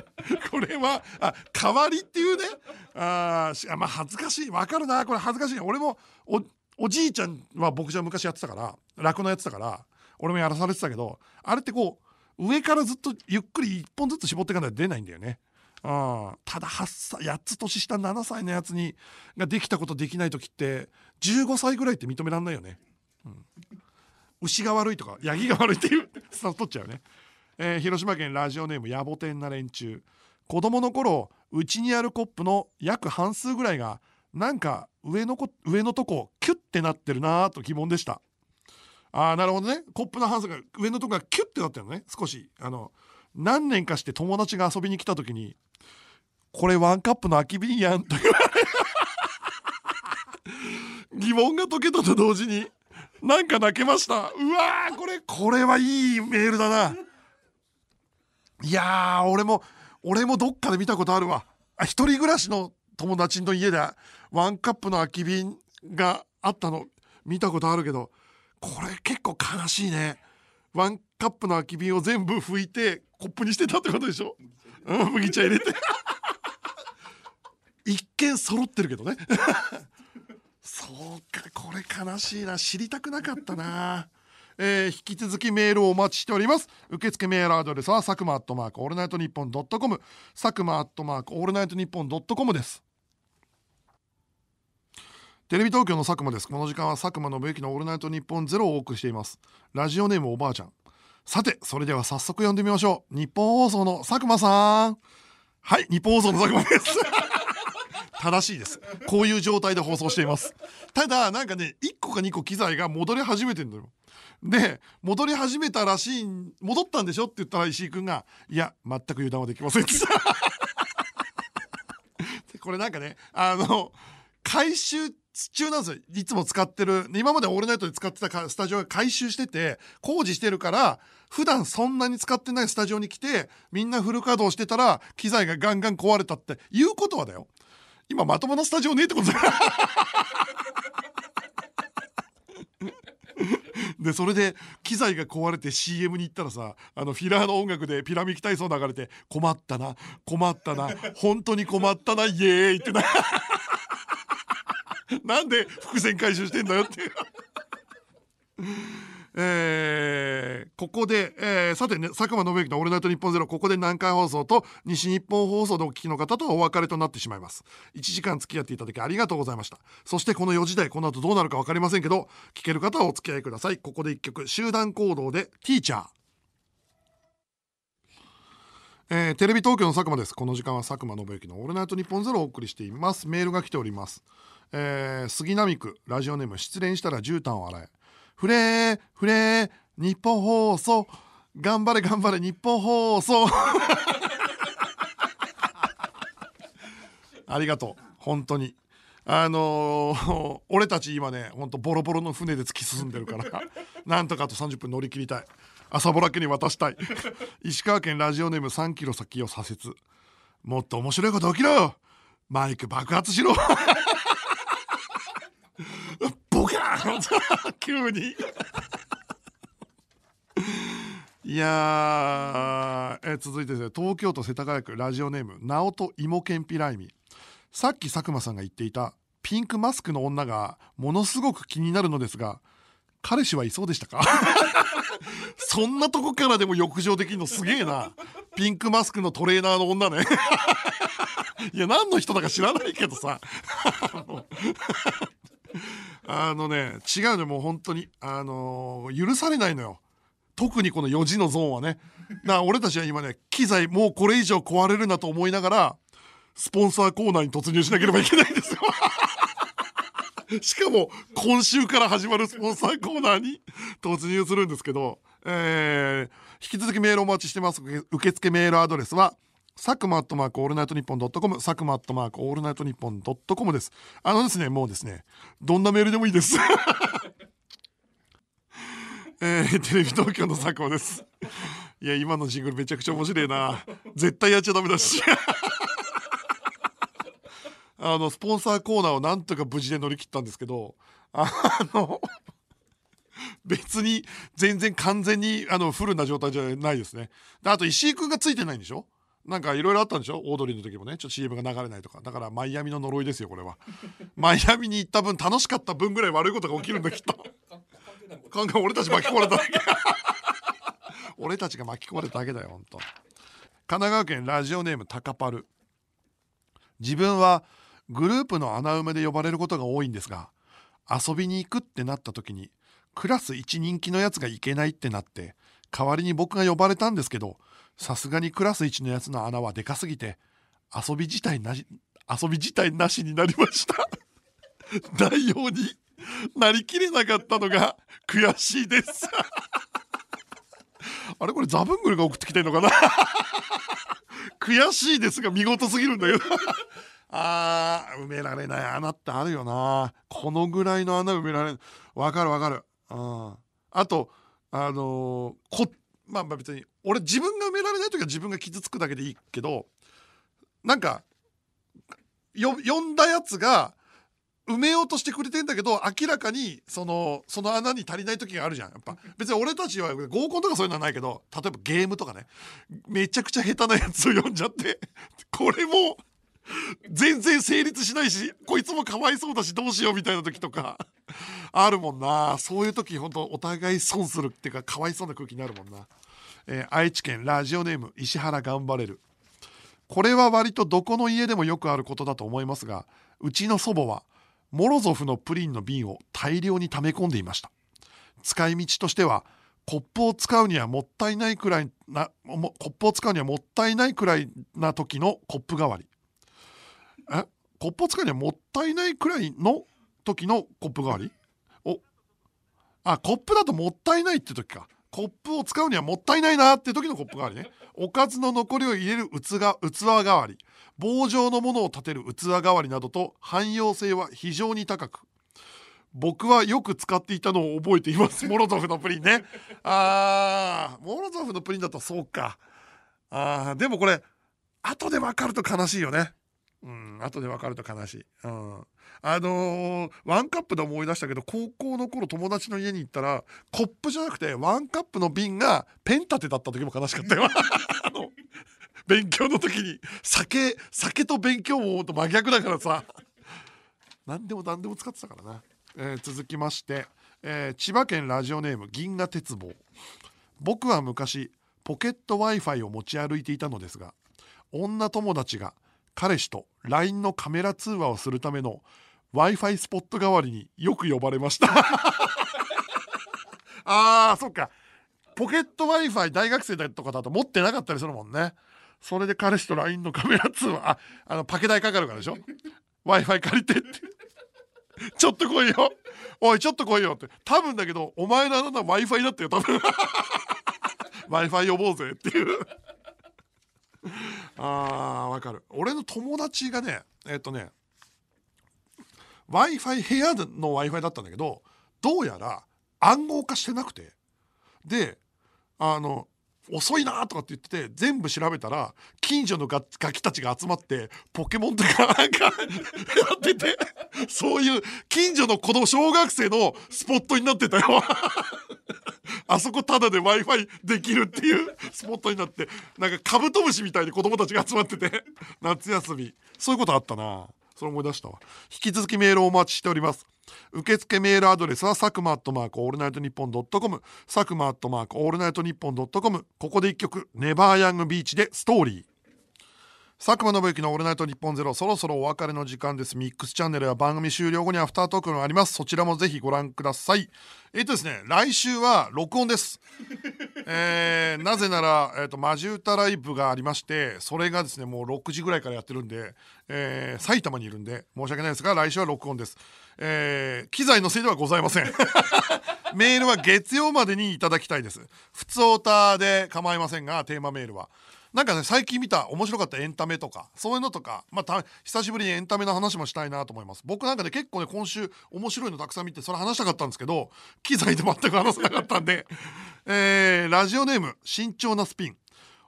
これはあ代わりっていうね。あまあ恥ずかしい。わかるな。これ恥ずかしい。俺もおおじいちゃんは僕じゃ昔やってたから酪農やってたから俺もやらされてたけどあれってこう上からずっとゆっくり1本ずつ絞っていかないと出ないんだよね。あただ8歳8つ年下7歳のやつにができたことできない時って15歳ぐらいって認めらんないよね。うん、牛が悪いとかヤギが悪いっていうスタート取っちゃうね。えー、広島県ラジオネーム野暮天な連中子供の頃うちにあるコップの約半数ぐらいがなんか上のこ上のとこキュッてなってるなと疑問でしたああなるほどね。コップの半数が上のとこがキュッてなってるのね。少し。あの何年かして友達が遊びに来た時に「これワンカップの空き瓶やん」と言われ 疑問が解けたと同時になんか泣けました。うわーこれこれはいいメールだな。いや俺も俺もどっかで見たことあるわ。あ一人暮らしの友達の家でワンカップの空き瓶があったの見たことあるけどこれ結構悲しいね。ワンカップの空き瓶を全部拭いてコップにしてたってことでしょ？うん麦茶入れて。一見揃ってるけどね。そうかこれ悲しいな。知りたくなかったな。えー、引き続きメールをお待ちしております。受付メールアドレスは佐久間アットマークオールナイトニッポンドットコム。佐久間アットマークオールナイトニッポンドットコムです。テレビ東京の佐久間です。この時間は佐久間信之のオールナイトニッポンゼロをお送りしています。ラジオネームおばあちゃん。さてそれでは早速呼んでみましょう。日本放送の佐久間さん。はい日本放送の佐久間です。正しいです。こういう状態で放送しています。ただなんかね1個か2個機材が戻り始めてんだよ。で戻り始めたらしい戻ったんでしょって言ったら石井君が「いや全く油断はできません」ってこれなんかねあの回収中なんですよ。いつも使ってる。今までオールナイトで使ってたスタジオが改修してて工事してるから普段そんなに使ってないスタジオに来てみんなフル稼働してたら機材がガンガン壊れたっていうことはだよ。今まともなスタジオねえってことだ でそれで機材が壊れて CM に行ったらさあのフィラーの音楽でピラミッド体操流れて「困ったな困ったな本当に困ったなイエーイ!」ってな。なんで伏線回収してんだよっていう。えー、ここで、えー、さてね佐久間信之の「オールナイトニッポンゼロここで南海放送と西日本放送でお聞きの方とはお別れとなってしまいます。1時間付き合っていただきありがとうございました。そしてこの4時台この後どうなるか分かりませんけど聞ける方はお付き合いください。ここで1曲集団行動で「ティーチャー」えー、テレビ東京の佐久間です。この時間は佐久間信之の「オールナイトニッポンゼロをお送りしています。メールが来ております。えー、杉並区ラジオネーム失恋したら絨毯を洗え。フレーフレー日本放送。頑張れ頑張れ日本放送。ありがとう。本当に。あのー、俺たち今ねほんとボロボロの船で突き進んでるから。なんとかあと30分乗り切りたい。朝ぼら家に渡したい。石川県ラジオネーム3キロ先を左折。もっと面白いこと起きろマイク爆発しろ。急に。いやえ続いてですね。東京都世田谷区ラジオネーム直人芋けんぴらいみさっき佐久間さんが言っていたピンクマスクの女がものすごく気になるのですが彼氏はいそうでしたか？そんなとこからでも浴場できるのすげえな。ピンクマスクのトレーナーの女ね。いや何の人だか知らないけどさ。あのね違うのもう本当に。あのー、許されないのよ。特にこの4時のゾーンはね。だ俺たちは今ね機材もうこれ以上壊れるなと思いながらスポンサーコーナーに突入しなければいけないんですよ。しかも今週から始まるスポンサーコーナーに突入するんですけど、えー、引き続きメールお待ちしてます。受付メールアドレスは佐久間アットマークオールナイトニッポンドットコム、佐久間アットマークオールナイトニッポンドットコムです。あのですね、もうですね、どんなメールでもいいです。えー、テレビ東京の佐久間です。いや、今のジングルめちゃくちゃ面白いな。絶対やっちゃダメだし。あの、スポンサーコーナーをなんとか無事で乗り切ったんですけど、あの、別に全然完全にあのフルな状態じゃないですね。であと石井君がついてないんでしょ？なんかいろいろあったんでしょ？オードリーの時もね。ちょっと CM が流れないとか。だからマイアミの呪いですよこれは。マイアミに行った分楽しかった分ぐらい悪いことが起きるんだきっと。考え俺たち巻き込まれただけ。俺たちが巻き込まれただけだよほんと神奈川県ラジオネームタカパル。自分はグループの穴埋めで呼ばれることが多いんですが遊びに行くってなった時にクラス一人気のやつが行けないってなって代わりに僕が呼ばれたんですけどさすがにクラス1のやつの穴はでかすぎて遊び自体なし遊び自体なしになりました。内容になりきれなかったのが悔しいです。あれこれザブングルが送ってきてんのかな？悔しいですが見事すぎるんだけどあー埋められない。穴ってあるよな。このぐらいの穴埋められわかるわかる。うん。あとあのー、こまあ別に俺自分が埋められない時は自分が傷つくだけでいいけどなんか呼んだやつが埋めようとしてくれてんだけど明らかにそのその穴に足りない時があるじゃん。やっぱ別に俺たちは合コンとかそういうのはないけど例えばゲームとかねめちゃくちゃ下手なやつを読んじゃってこれも全然成立しないしこいつもかわいそうだしどうしようみたいな時とかあるもんな。そういう時本当お互い損するっていうかかわいそうな空気になるもんな、えー、愛知県ラジオネーム石原頑張れる。これは割とどこの家でもよくあることだと思いますがうちの祖母はモロゾフのプリンの瓶を大量に溜め込んでいました。使い道としてはコップを使うにはもったいないくらいなコップを使うにはもったいないくらいな時のコップ代わり。えコップを使うにはもったいないくらいの時のコップ代わり？お。あコップだともったいないって時か。コップを使うにはもったいないなって時のコップ代わりね。おかずの残りを入れる器が器代わり。棒状のものを立てる器代わりなどと汎用性は非常に高く。僕はよく使っていたのを覚えています。モロゾフのプリンね。あーモロゾフのプリンだとそうか。あーでもこれ後で分かると悲しいよねうんうん後で分かると悲しい、うん、あのー、ワンカップで思い出したけど高校の頃友達の家に行ったらコップじゃなくてワンカップの瓶がペン立てだった時も悲しかったよ。あの勉強の時に。酒酒と勉強もと真逆だからさ。何でも何でも使ってたからな、えー、続きまして、えー、千葉県ラジオネーム銀河鉄棒。僕は昔ポケット w i f i を持ち歩いていたのですが女友達が彼氏と LINE のカメラ通話をするための w i f i スポット代わりによく呼ばれました。あーそっか。ポケット w i f i 大学生だとかだと持ってなかったりするもんね。それで彼氏と LINE のカメラ通話ああのパケ代かかるからでしょ？W i f i 借りてって。ちょっと来いよ。おいちょっと来いよって。多分だけどお前のあなた w i f i だったよ多分。W i f i 呼ぼうぜっていう。あーわかる。俺の友達がねえっとね w i f i 部屋の w i f i だったんだけどどうやら暗号化してなくて。であの遅いなとかって言ってて全部調べたら近所のガキたちが集まってポケモンとかなんかやっててそういう近所の子供小学生のスポットになってたよ。あそこただで w i f i できるっていうスポットになってなんかカブトムシみたいに子供たちが集まってて夏休み。そういうことあったな。それ思い出したわ。引き続きメールをお待ちしております。受付メールアドレスは佐久間アットマークオールナイトニッポンドットコム佐久間アットマークオールナイトニッポンドットコム。ここで一曲 never young beach でストーリー。佐久間信之のオールナイトニッポンゼロそろそろお別れの時間です。ミックスチャンネルは番組終了後にアフタートークがあります。そちらもぜひご覧ください。えっ、とですね来週は録音です。えー、なぜなら、えーと、マジ歌ライブがありましてそれがですねもう6時ぐらいからやってるんで、えー、埼玉にいるんで申し訳ないですが来週は録音です。えー、機材のせいではございません。メールは月曜までにいただきたいです。普通オタで構いませんがテーマメールは。なんかね最近見た面白かったエンタメとかそういうのとかまあ久しぶりにエンタメの話もしたいなと思います。僕なんかね結構ね今週面白いのたくさん見てそれ話したかったんですけど機材で全く話せなかったんで、えー、ラジオネーム慎重なスピン。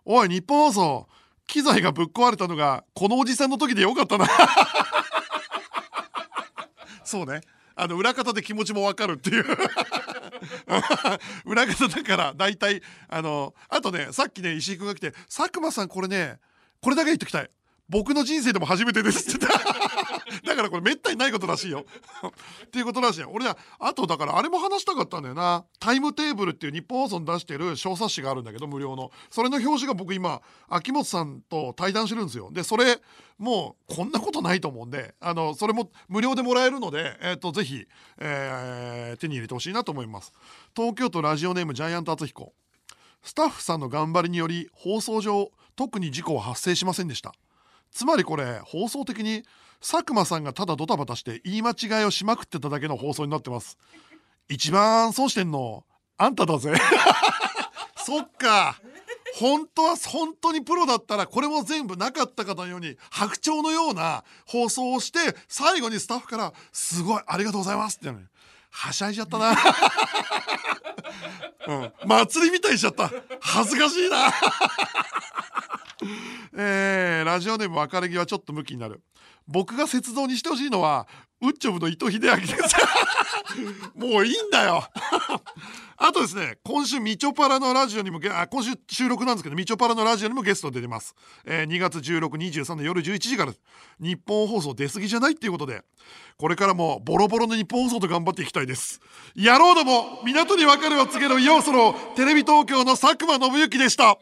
おい日本放送機材がぶっ壊れたのがこのおじさんの時でよかったな。そうね。あの裏方で気持ちもわかるっていう。裏方だから大体あのあとねさっきね石井君が来て「佐久間さんこれねこれだけ言っときたい。僕の人生でも初めてです」って言った。だからこれめったにないことらしいよ。っていうことらしいよ。俺はあとだからあれも話したかったんだよな。タイムテーブルっていう日本放送に出してる小冊子があるんだけど無料の。それの表紙が僕今秋元さんと対談してるんですよ。でそれもうこんなことないと思うんであのそれも無料でもらえるので、えーと、ぜひ、えー、手に入れてほしいなと思います。東京都ラジオネームジャイアント厚彦。スタッフさんの頑張りにより放送上特に事故は発生しませんでした。つまりこれ放送的に佐久間さんがただドタバタして言い間違いをしまくってただけの放送になってます。一番損してんのあんただぜ。そっか。本当は本当にプロだったらこれも全部なかったかのように白鳥のような放送をして最後にスタッフから「すごいありがとうございます」って言うのにはしゃいじゃったな。うん、祭りみたいにしちゃった。恥ずかしいな。えー、ラジオネーム別れ際ちょっと向きになる。僕が雪像にしてほしいのはウッチョブの伊藤英明です。もういいんだよ。あとですね今週みちょぱらのラジオにもあ今週収録なんですけどみちょぱらのラジオにもゲスト出てます、えー、2月1623の夜11時から日本放送出過ぎじゃないっていうことでこれからもボロボロの日本放送と頑張っていきたいです。野郎ども港に別れを告げる要素のテレビ東京の佐久間信之でした。